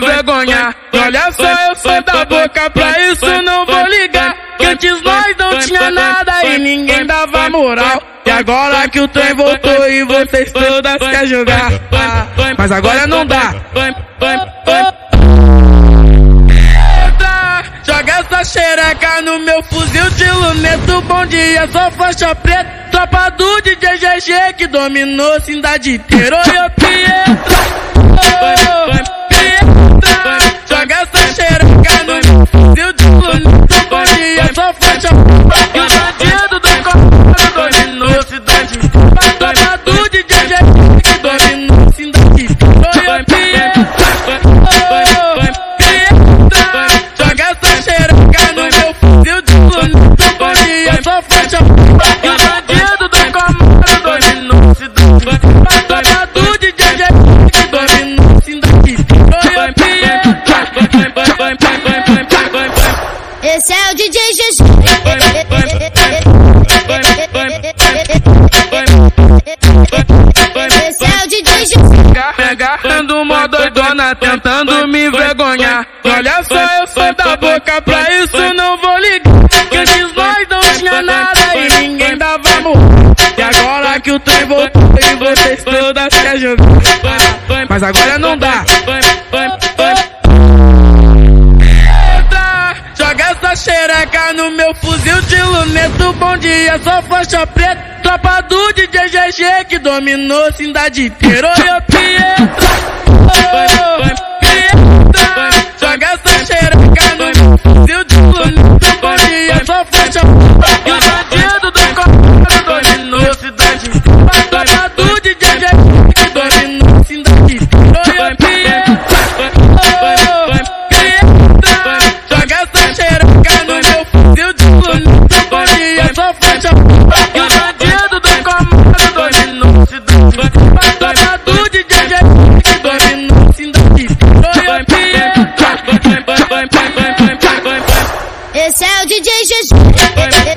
vergonha. Olha só, eu sou da boca, pra isso não vou ligar. Que antes nós não tinha nada e ninguém dava moral. E agora que o trem voltou e vocês todas querem jogar. Mas agora não dá. Joga essa xereca no meu fuzil de luneto. Bom dia, sou faixa preta. Tropa do DJ GG que dominou cidade inteira. Oi, ô dia, sou Pegando mó doidona, tentando me envergonhar. Olha só, eu sou da boca, pra isso não vou ligar. Que antes nós não tinha nada e ninguém dava amor. E agora que o trem voltou e vocês todas querem jogar. Mas agora não dá. Joga essa xereca no meu fuzil de luneto. Bom dia, sou faixa preta. Tropa do DJ GG que dominou a cidade inteira. yeah. Esse é o DJ GG.